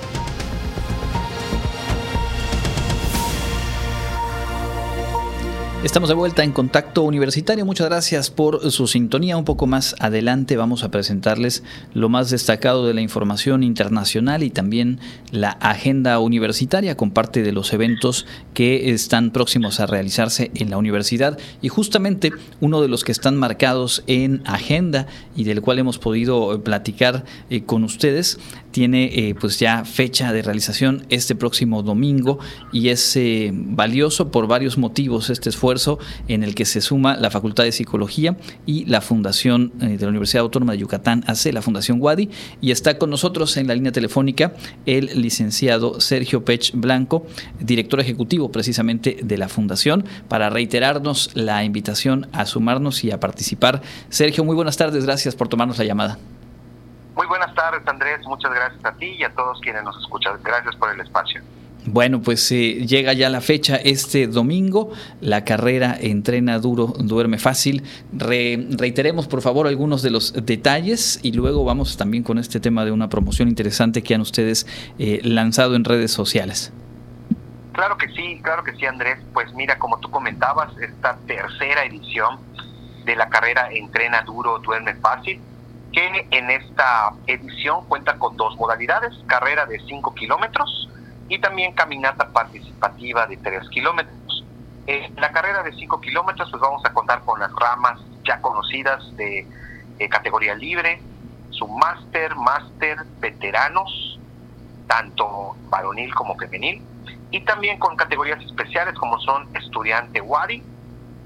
Estamos de vuelta en Contacto Universitario. Muchas gracias por su sintonía. Un poco más adelante vamos a presentarles lo más destacado de la información internacional y también la agenda universitaria con parte de los eventos que están próximos a realizarse en la universidad. Y justamente uno de los que están marcados en agenda y del cual hemos podido platicar eh, con ustedes tiene eh, pues ya fecha de realización este próximo domingo y es eh, valioso por varios motivos este esfuerzo en el que se suma la Facultad de Psicología y la Fundación eh, de la Universidad Autónoma de Yucatán hace la Fundación Wadi y está con nosotros en la línea telefónica el licenciado Sergio Pech Blanco, director ejecutivo precisamente de la Fundación, para reiterarnos la invitación a sumarnos y a participar. Sergio, muy buenas tardes, gracias por tomarnos la llamada. Muy buenas tardes, Andrés. Muchas gracias a ti y a todos quienes nos escuchan. Gracias por el espacio. Bueno, pues eh, llega ya la fecha este domingo, la carrera entrena duro, duerme fácil. reiteremos por favor algunos de los detalles y luego vamos también con este tema de una promoción interesante que han ustedes eh, lanzado en redes sociales. Claro que sí, claro que sí Andrés. Pues mira, como tú comentabas, esta tercera edición de la carrera Entrena duro, duerme fácil que en esta edición cuenta con dos modalidades, carrera de 5 kilómetros y también caminata participativa de 3 kilómetros. En la carrera de 5 kilómetros pues vamos a contar con las ramas ya conocidas de, categoría libre, su máster, máster, veteranos, tanto varonil como femenil, y también con categorías especiales como son estudiante WADI,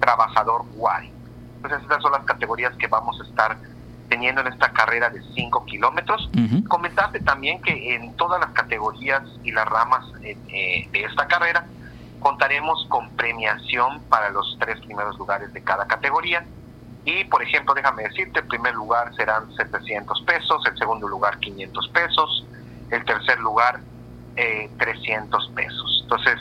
trabajador WADI. Entonces estas son las categorías que vamos a estar teniendo en esta carrera de 5 kilómetros. Comentarte también que en todas las categorías y las ramas eh, eh, de esta carrera contaremos con premiación para los tres primeros lugares de cada categoría. Y, por ejemplo, déjame decirte, el primer lugar serán 700 pesos, el segundo lugar 500 pesos, el tercer lugar eh, 300 pesos. Entonces,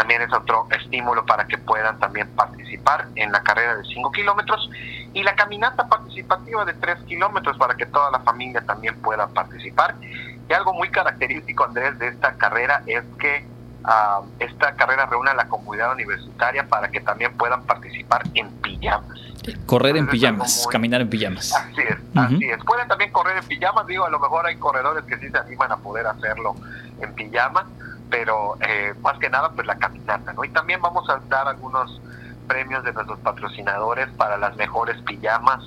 también es otro estímulo para que puedan también participar en la carrera de 5 kilómetros y la caminata participativa de 3 kilómetros para que toda la familia también pueda participar. Y algo muy característico, Andrés, de esta carrera es que ah, esta carrera reúne a la comunidad universitaria para que también puedan participar en pijamas. Correr en pijamas, caminar en pijamas. Así es, así es. Pueden también correr en pijamas, digo, a lo mejor hay corredores que sí se animan a poder hacerlo en pijama, pero eh, más que nada pues la caminata, ¿no? Y también vamos a dar algunos premios de nuestros patrocinadores para las mejores pijamas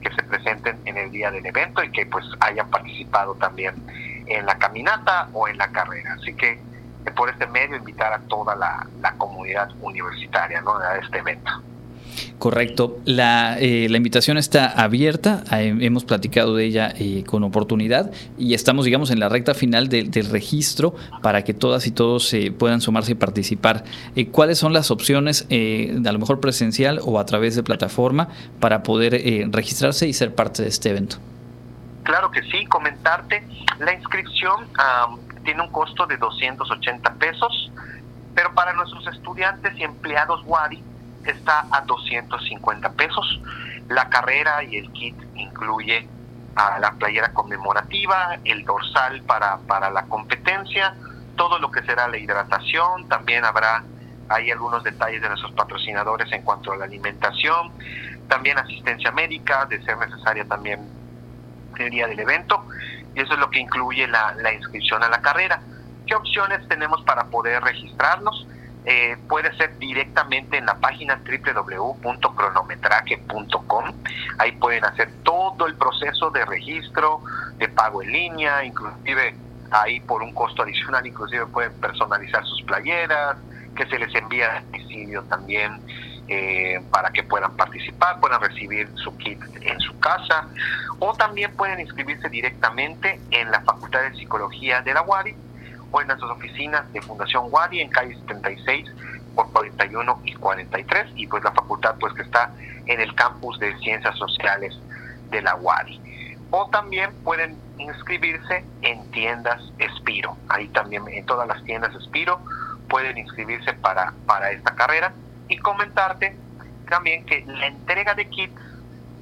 que se presenten en el día del evento y que pues hayan participado también en la caminata o en la carrera. Así que eh, por este medio invitar a toda la, la comunidad universitaria ¿no? a este evento. Correcto. La, eh, la, invitación está abierta, hemos platicado de ella eh, con oportunidad y estamos, digamos, en la recta final del registro para que todas y todos eh, puedan sumarse y participar. ¿Cuáles son las opciones, a lo mejor presencial o a través de plataforma, para poder registrarse y ser parte de este evento? Claro que sí, comentarte. La inscripción tiene un costo de 280 pesos, pero para nuestros estudiantes y empleados WADI, está a 250 pesos. La carrera y el kit incluye a la playera conmemorativa, el dorsal para, para la competencia, todo lo que será la hidratación, también habrá hay algunos detalles de nuestros patrocinadores en cuanto a la alimentación, también asistencia médica, de ser necesaria también el día del evento, y eso es lo que incluye la, la inscripción a la carrera. ¿Qué opciones tenemos para poder registrarnos? Eh, puede ser directamente en la página www.cronometraje.com. Ahí pueden hacer todo el proceso de registro, de pago en línea, inclusive ahí por un costo adicional, inclusive pueden personalizar sus playeras, que se les envía a domicilio también eh, para que puedan participar, puedan recibir su kit en su casa, o también pueden inscribirse directamente en la Facultad de Psicología de la UADI en nuestras oficinas de Fundación Wadi en calle 76 por 41 y 43 y pues la facultad pues que está en el campus de Ciencias Sociales de la Wadi. O también pueden inscribirse en tiendas Espiro. Ahí también en todas las tiendas Espiro pueden inscribirse para, para esta carrera y comentarte también que la entrega de kits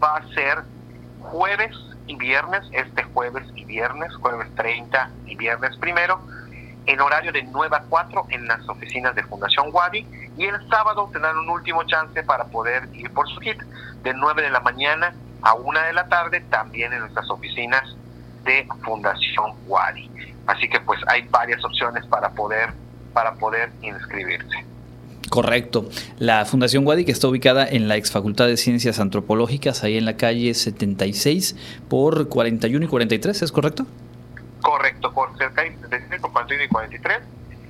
va a ser jueves y viernes, este jueves y viernes, jueves 30 y viernes primero, en horario de 9 a 4 en las oficinas de Fundación Wadi y el sábado tendrán un último chance para poder ir por su kit de 9 de la mañana a 1 de la tarde también en nuestras oficinas de Fundación Wadi. Así que pues hay varias opciones para poder para poder inscribirse. Correcto. La Fundación Wadi, que está ubicada en la ex Facultad de Ciencias Antropológicas, ahí en la calle 76 por 41 y 43, ¿es correcto? Correcto, por cerca de 41 y 43.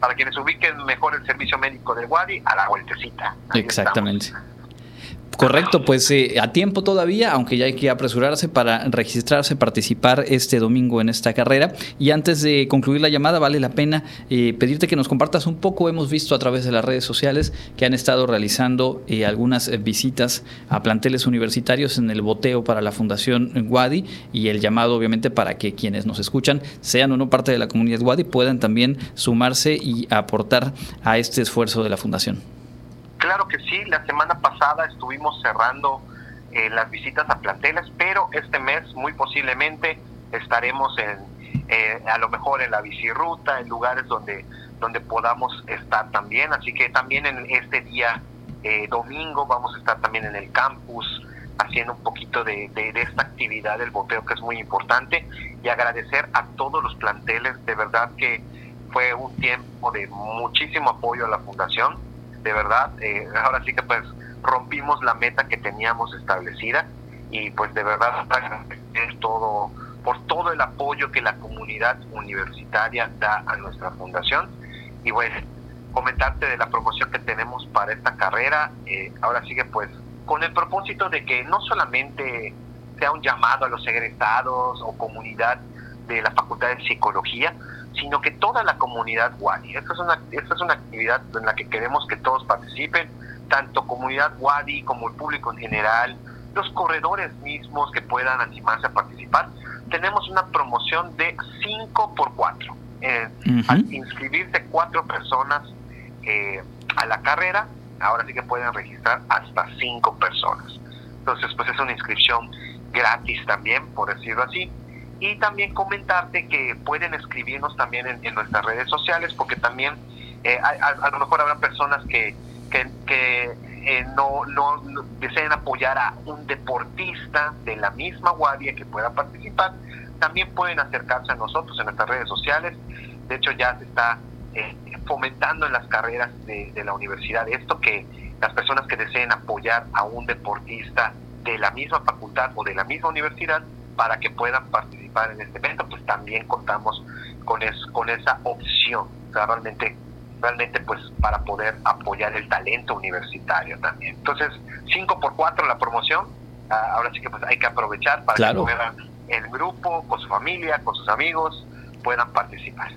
Para quienes ubiquen mejor el servicio médico de Wadi, a la vueltecita. Exactamente. Correcto, pues eh, a tiempo todavía, aunque ya hay que apresurarse para registrarse, participar este domingo en esta carrera. Y antes de concluir la llamada, vale la pena eh, pedirte que nos compartas un poco. Hemos visto a través de las redes sociales que han estado realizando eh, algunas visitas a planteles universitarios en el boteo para la Fundación Wadi y el llamado obviamente para que quienes nos escuchan, sean o no parte de la comunidad Wadi, puedan también sumarse y aportar a este esfuerzo de la Fundación. Claro que sí, la semana pasada estuvimos cerrando eh, las visitas a planteles, pero este mes muy posiblemente estaremos en, eh, a lo mejor en la bicirruta, en lugares donde, donde podamos estar también. Así que también en este día eh, domingo vamos a estar también en el campus haciendo un poquito de, de, esta actividad del boteo que es muy importante y agradecer a todos los planteles, de verdad que fue un tiempo de muchísimo apoyo a la fundación de verdad, eh, ahora sí que pues rompimos la meta que teníamos establecida y pues de verdad agradecer todo por todo el apoyo que la comunidad universitaria da a nuestra fundación. Y bueno comentarte de la promoción que tenemos para esta carrera eh, ahora sí que pues con el propósito de que no solamente sea un llamado a los egresados o comunidad de la Facultad de Psicología, sino que toda la comunidad Wadi. Esta es una, esta es una actividad en la que queremos que todos participen, tanto comunidad Wadi como el público en general, los corredores mismos que puedan animarse a participar. Tenemos una promoción de 5 por 4. Eh, Al inscribirse cuatro personas eh, a la carrera, ahora sí que pueden registrar hasta 5 personas. Entonces, pues es una inscripción gratis también, por decirlo así y también comentarte que pueden escribirnos también en, nuestras redes sociales porque también eh, a, lo mejor habrá personas que, que, eh, no, no, deseen apoyar a un deportista de la misma guardia que pueda participar, también pueden acercarse a nosotros en nuestras redes sociales. De hecho ya se está eh, fomentando en las carreras de, de la universidad esto, que las personas que deseen apoyar a un deportista de la misma facultad o de la misma universidad para que puedan participar en este evento, pues también contamos con, es, con esa opción, o sea, realmente, realmente pues para poder apoyar el talento universitario también. Entonces, 5 por 4 la promoción, ah, ahora sí que pues hay que aprovechar para que puedan el grupo, con su familia, con sus amigos, puedan participar.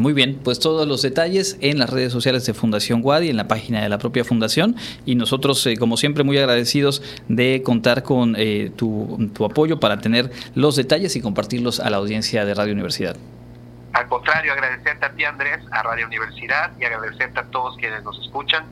Muy bien, pues todos los detalles en las redes sociales de Fundación Wadi, en la página de la propia fundación y nosotros, eh, como siempre, muy agradecidos de contar con eh, tu, tu, apoyo para tener los detalles y compartirlos a la audiencia de Radio Universidad. Al contrario, agradecerte a ti Andrés, a Radio Universidad y agradecerte a todos quienes nos escuchan.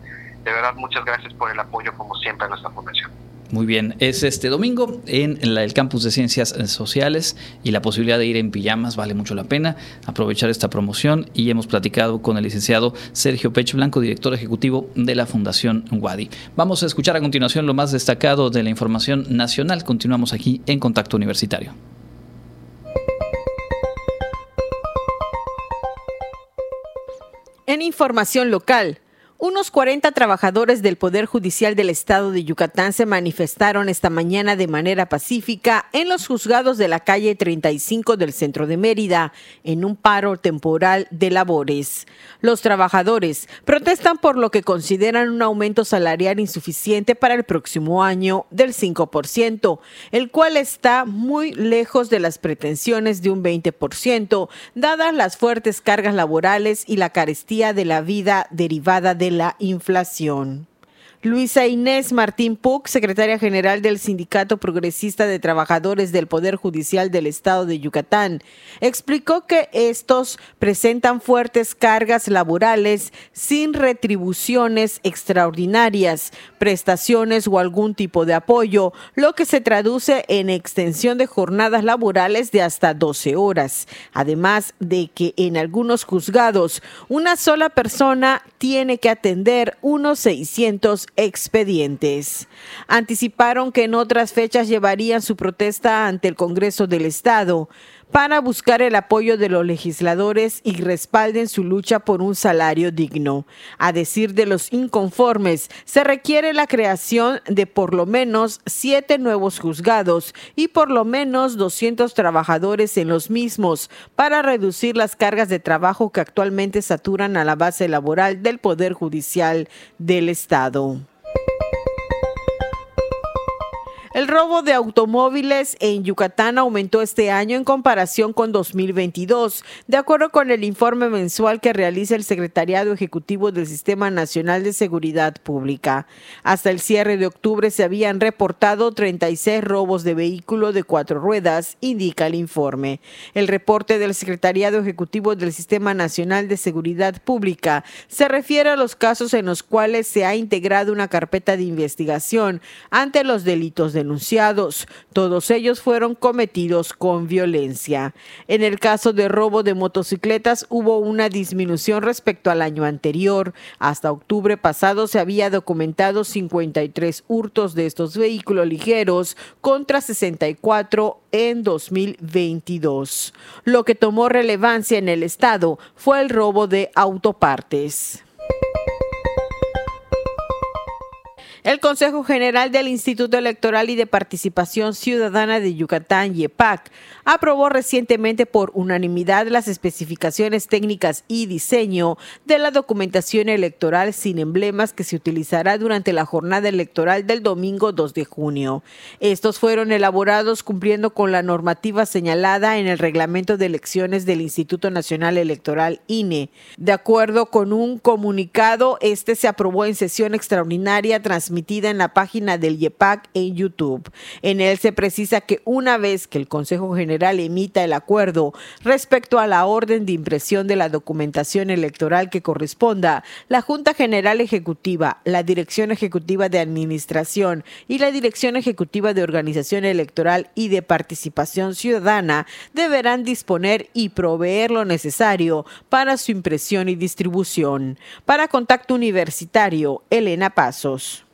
De verdad, muchas gracias por el apoyo, como siempre, a nuestra fundación. Muy bien, es este domingo en el campus de Ciencias Sociales y la posibilidad de ir en pijamas vale mucho la pena aprovechar esta promoción y hemos platicado con el licenciado Sergio Pech Blanco, director ejecutivo de la Fundación Wadi. Vamos a escuchar a continuación lo más destacado de la información nacional. Continuamos aquí en Contacto Universitario. En información local, unos 40 trabajadores del Poder Judicial del Estado de Yucatán se manifestaron esta mañana de manera pacífica en los juzgados de la calle 35 del centro de Mérida, en un paro temporal de labores. Los trabajadores protestan por lo que consideran un aumento salarial insuficiente para el próximo año del 5%, el cual está muy lejos de las pretensiones de un 20%, dadas las fuertes cargas laborales y la carestía de la vida derivada de la inflación. Luisa Inés Martín Puc, secretaria general del Sindicato Progresista de Trabajadores del Poder Judicial del Estado de Yucatán, explicó que estos presentan fuertes cargas laborales sin retribuciones extraordinarias, prestaciones o algún tipo de apoyo, lo que se traduce en extensión de jornadas laborales de hasta 12 horas. Además de que en algunos juzgados una sola persona tiene que atender unos 600 expedientes. Anticiparon que en otras fechas llevarían su protesta ante el Congreso del Estado para buscar el apoyo de los legisladores y respalden su lucha por un salario digno. A decir de los inconformes, se requiere la creación de por lo menos siete nuevos juzgados y por lo menos 200 trabajadores en los mismos para reducir las cargas de trabajo que actualmente saturan a la base laboral del Poder Judicial del Estado. El robo de automóviles en Yucatán aumentó este año en comparación con 2022, de acuerdo con el informe mensual que realiza el Secretariado Ejecutivo del Sistema Nacional de Seguridad Pública. Hasta el cierre de octubre se habían reportado 36 robos de vehículo de cuatro ruedas, indica el informe. El reporte del Secretariado Ejecutivo del Sistema Nacional de Seguridad Pública se refiere a los casos en los cuales se ha integrado una carpeta de investigación ante los delitos de todos ellos fueron cometidos con violencia. En el caso de robo de motocicletas hubo una disminución respecto al año anterior. Hasta octubre pasado se había documentado 53 hurtos de estos vehículos ligeros contra 64 en 2022. Lo que tomó relevancia en el estado fue el robo de autopartes. El Consejo General del Instituto Electoral y de Participación Ciudadana de Yucatán, YEPAC, aprobó recientemente por unanimidad las especificaciones técnicas y diseño de la documentación electoral sin emblemas que se utilizará durante la jornada electoral del domingo 2 de junio. Estos fueron elaborados cumpliendo con la normativa señalada en el reglamento de elecciones del Instituto Nacional Electoral INE. De acuerdo con un comunicado, este se aprobó en sesión extraordinaria transmitida en la página del YEPAC en YouTube. En él se precisa que una vez que el Consejo General emita el acuerdo respecto a la orden de impresión de la documentación electoral que corresponda, la Junta General Ejecutiva, la Dirección Ejecutiva de Administración y la Dirección Ejecutiva de Organización Electoral y de Participación Ciudadana deberán disponer y proveer lo necesario para su impresión y distribución. Para Contacto Universitario, Elena Pasos.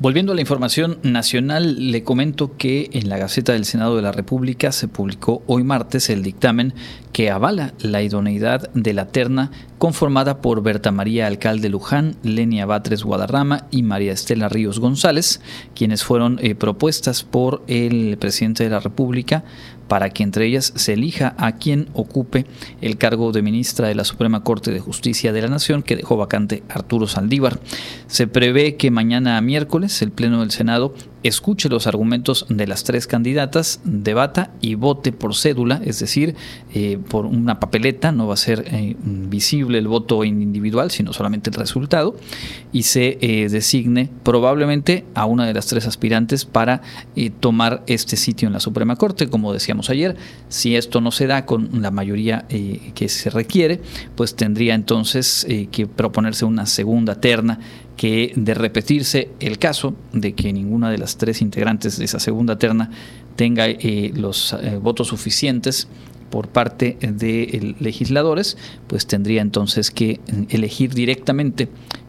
Volviendo a la información nacional, le comento que en la Gaceta del Senado de la República se publicó hoy martes el dictamen que avala la idoneidad de la terna conformada por Berta María Alcalde Luján, Lenia Batres Guadarrama y María Estela Ríos González, quienes fueron eh, propuestas por el presidente de la República para que entre ellas se elija a quien ocupe el cargo de ministra de la Suprema Corte de Justicia de la Nación que dejó vacante Arturo Saldívar. Se prevé que mañana miércoles el Pleno del Senado escuche los argumentos de las tres candidatas, debata y vote por cédula, es decir, eh, por una papeleta, no va a ser eh, visible el voto individual, sino solamente el resultado, y se eh, designe probablemente a una de las tres aspirantes para tomar este sitio en la Suprema Corte, como decíamos ayer. Si esto no se da con la mayoría que se requiere, pues tendría entonces que proponerse una segunda terna que de repetirse el caso de que ninguna de las tres integrantes de esa segunda terna tenga eh, los eh, votos suficientes por parte de legisladores, pues tendría entonces que elegir directamente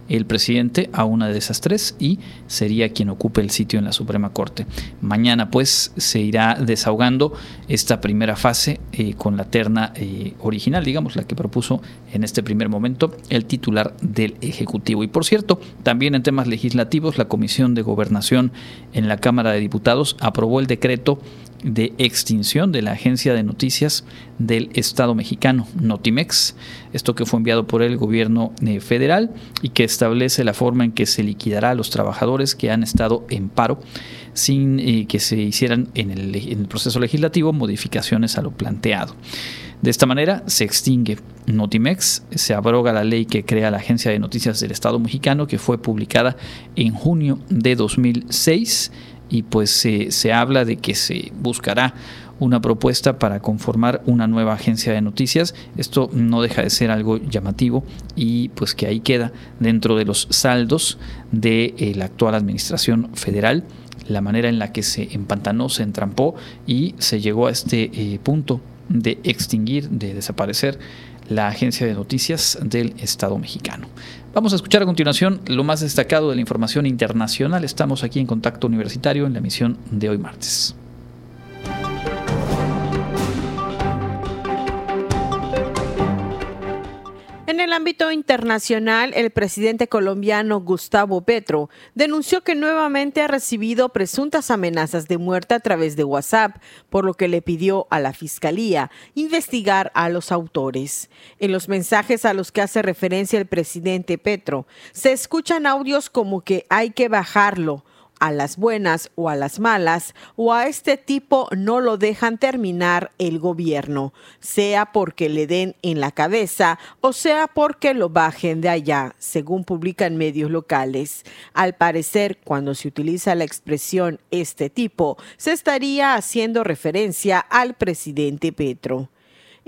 el presidente a una de esas tres y sería quien ocupe el sitio en la Suprema Corte. Mañana pues se irá desahogando esta primera fase eh, con la terna eh, original, digamos, la que propuso en este primer momento el titular del Ejecutivo. Y por cierto, también en temas legislativos, la Comisión de Gobernación en la Cámara de Diputados aprobó el decreto de extinción de la agencia de noticias del Estado mexicano, Notimex, esto que fue enviado por el gobierno eh, federal y que establece la forma en que se liquidará a los trabajadores que han estado en paro sin eh, que se hicieran en el, en el proceso legislativo modificaciones a lo planteado. De esta manera se extingue Notimex, se abroga la ley que crea la Agencia de Noticias del Estado mexicano que fue publicada en junio de 2006 y pues se habla de que se buscará una propuesta para conformar una nueva agencia de noticias. Esto no deja de ser algo llamativo y pues que ahí queda dentro de los saldos de eh, la actual administración federal la manera en la que se empantanó, se entrampó y se llegó a este eh, punto de extinguir, de desaparecer la agencia de noticias del Estado mexicano. Vamos a escuchar a continuación lo más destacado de la información internacional. Estamos aquí en Contacto Universitario en la emisión de hoy martes. El ámbito internacional, el presidente colombiano Gustavo Petro denunció que nuevamente ha recibido presuntas amenazas de muerte a través de WhatsApp, por lo que le pidió a la Fiscalía investigar a los autores. En los mensajes a los que hace referencia el presidente Petro, se escuchan audios como que hay que bajarlo, a las buenas o a las malas, o a este tipo no lo dejan terminar el gobierno, sea porque le den en la cabeza o sea porque lo bajen de allá, según publican medios locales. Al parecer, cuando se utiliza la expresión este tipo, se estaría haciendo referencia al presidente Petro.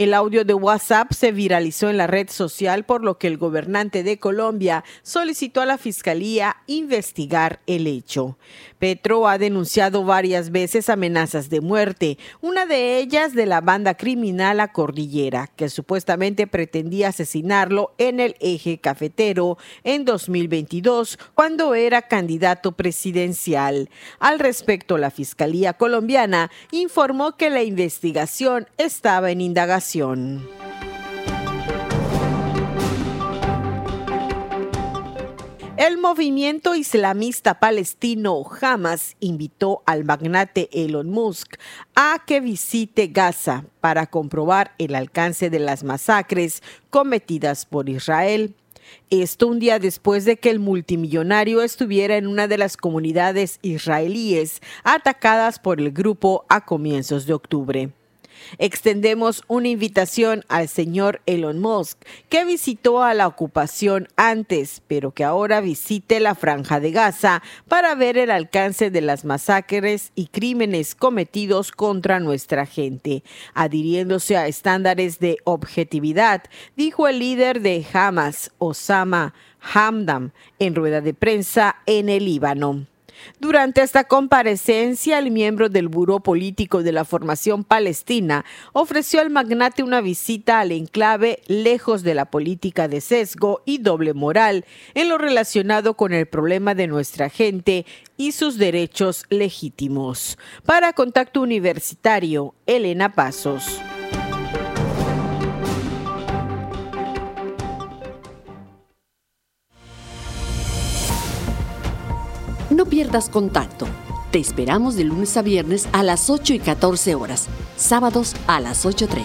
El audio de WhatsApp se viralizó en la red social por lo que el gobernante de Colombia solicitó a la Fiscalía investigar el hecho. Petro ha denunciado varias veces amenazas de muerte, una de ellas de la banda criminal La Cordillera, que supuestamente pretendía asesinarlo en el eje cafetero en 2022, cuando era candidato presidencial. Al respecto, la Fiscalía colombiana informó que la investigación estaba en indagación. El movimiento islamista palestino Hamas invitó al magnate Elon Musk a que visite Gaza para comprobar el alcance de las masacres cometidas por Israel. Esto un día después de que el multimillonario estuviera en una de las comunidades israelíes atacadas por el grupo a comienzos de octubre. Extendemos una invitación al señor Elon Musk, que visitó a la ocupación antes, pero que ahora visite la franja de Gaza para ver el alcance de las masacres y crímenes cometidos contra nuestra gente, adhiriéndose a estándares de objetividad, dijo el líder de Hamas, Osama Hamdam, en rueda de prensa en el Líbano. Durante esta comparecencia, el miembro del Buró Político de la Formación Palestina ofreció al magnate una visita al enclave lejos de la política de sesgo y doble moral en lo relacionado con el problema de nuestra gente y sus derechos legítimos. Para Contacto Universitario, Elena Pasos. No pierdas contacto. Te esperamos de lunes a viernes a las 8 y 14 horas, sábados a las 8.30.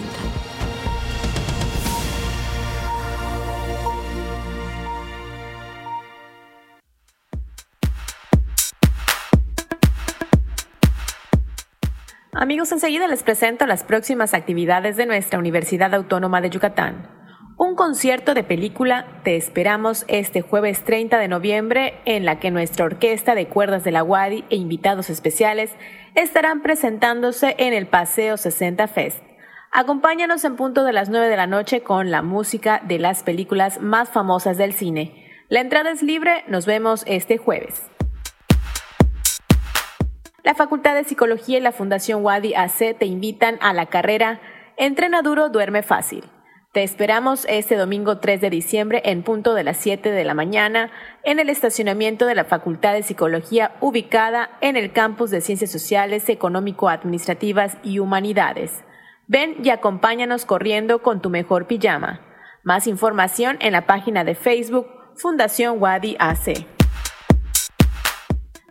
Amigos, enseguida les presento las próximas actividades de nuestra Universidad Autónoma de Yucatán. Un concierto de película te esperamos este jueves 30 de noviembre en la que nuestra orquesta de cuerdas de la Wadi e invitados especiales estarán presentándose en el Paseo 60 Fest. Acompáñanos en punto de las 9 de la noche con la música de las películas más famosas del cine. La entrada es libre, nos vemos este jueves. La Facultad de Psicología y la Fundación Wadi AC te invitan a la carrera Entrena duro, duerme fácil te esperamos este domingo 3 de diciembre en punto de las 7 de la mañana en el estacionamiento de la Facultad de Psicología ubicada en el campus de Ciencias Sociales, Económico-Administrativas y Humanidades. Ven y acompáñanos corriendo con tu mejor pijama. Más información en la página de Facebook Fundación Wadi AC.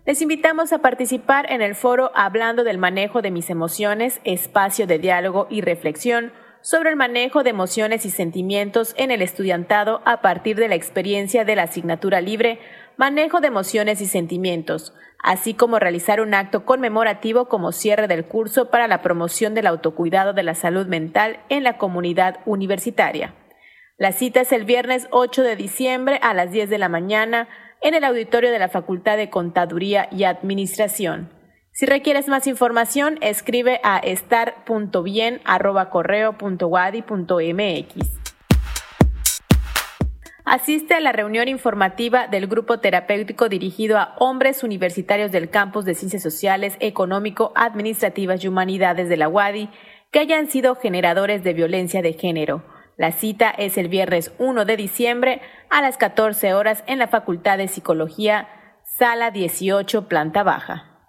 Les invitamos a participar en el foro Hablando del manejo de mis emociones, espacio de diálogo y reflexión sobre el manejo de emociones y sentimientos en el estudiantado a partir de la experiencia de la asignatura libre manejo de emociones y sentimientos, así como realizar un acto conmemorativo como cierre del curso para la promoción del autocuidado de la salud mental en la comunidad universitaria. La cita es el viernes 8 de diciembre a las 10 de la mañana en el auditorio de la Facultad de Contaduría y Administración. Si requieres más información, escribe a estar.bien.correo.wadi.mx. Asiste a la reunión informativa del grupo terapéutico dirigido a hombres universitarios del campus de Ciencias Sociales, Económico, Administrativas y Humanidades de la UADI que hayan sido generadores de violencia de género. La cita es el viernes 1 de diciembre a las 14 horas en la Facultad de Psicología, Sala 18, planta baja.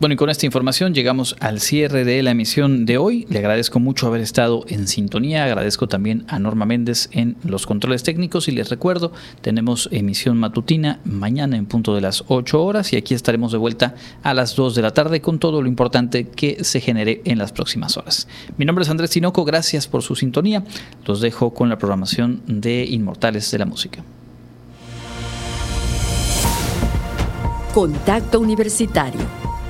Bueno, y con esta información llegamos al cierre de la emisión de hoy. Le agradezco mucho haber estado en sintonía. Agradezco también a Norma Méndez en los controles técnicos. Y les recuerdo, tenemos emisión matutina mañana en punto de las 8 horas. Y aquí estaremos de vuelta a las 2 de la tarde con todo lo importante que se genere en las próximas horas. Mi nombre es Andrés Tinoco. Gracias por su sintonía. Los dejo con la programación de Inmortales de la Música. Contacto Universitario